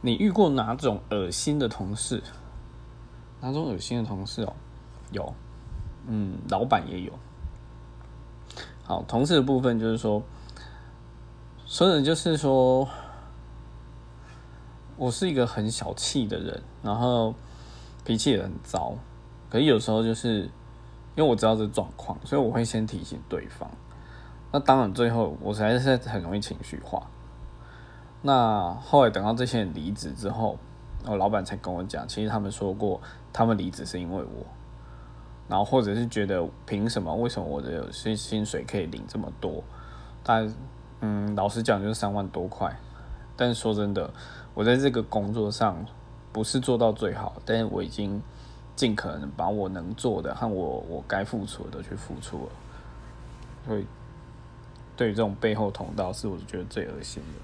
你遇过哪种恶心的同事？哪种恶心的同事哦？有，嗯，老板也有。好，同事的部分就是说，所以就是说，我是一个很小气的人，然后脾气也很糟。可是有时候就是因为我知道这状况，所以我会先提醒对方。那当然，最后我实在是很容易情绪化。那后来等到这些人离职之后，我老板才跟我讲，其实他们说过，他们离职是因为我。然后或者是觉得凭什么？为什么我的薪薪水可以领这么多？但嗯，老实讲就是三万多块。但说真的，我在这个工作上不是做到最好，但是我已经尽可能把我能做的和我我该付出的都去付出了。所以，对于这种背后捅刀，是我觉得最恶心的。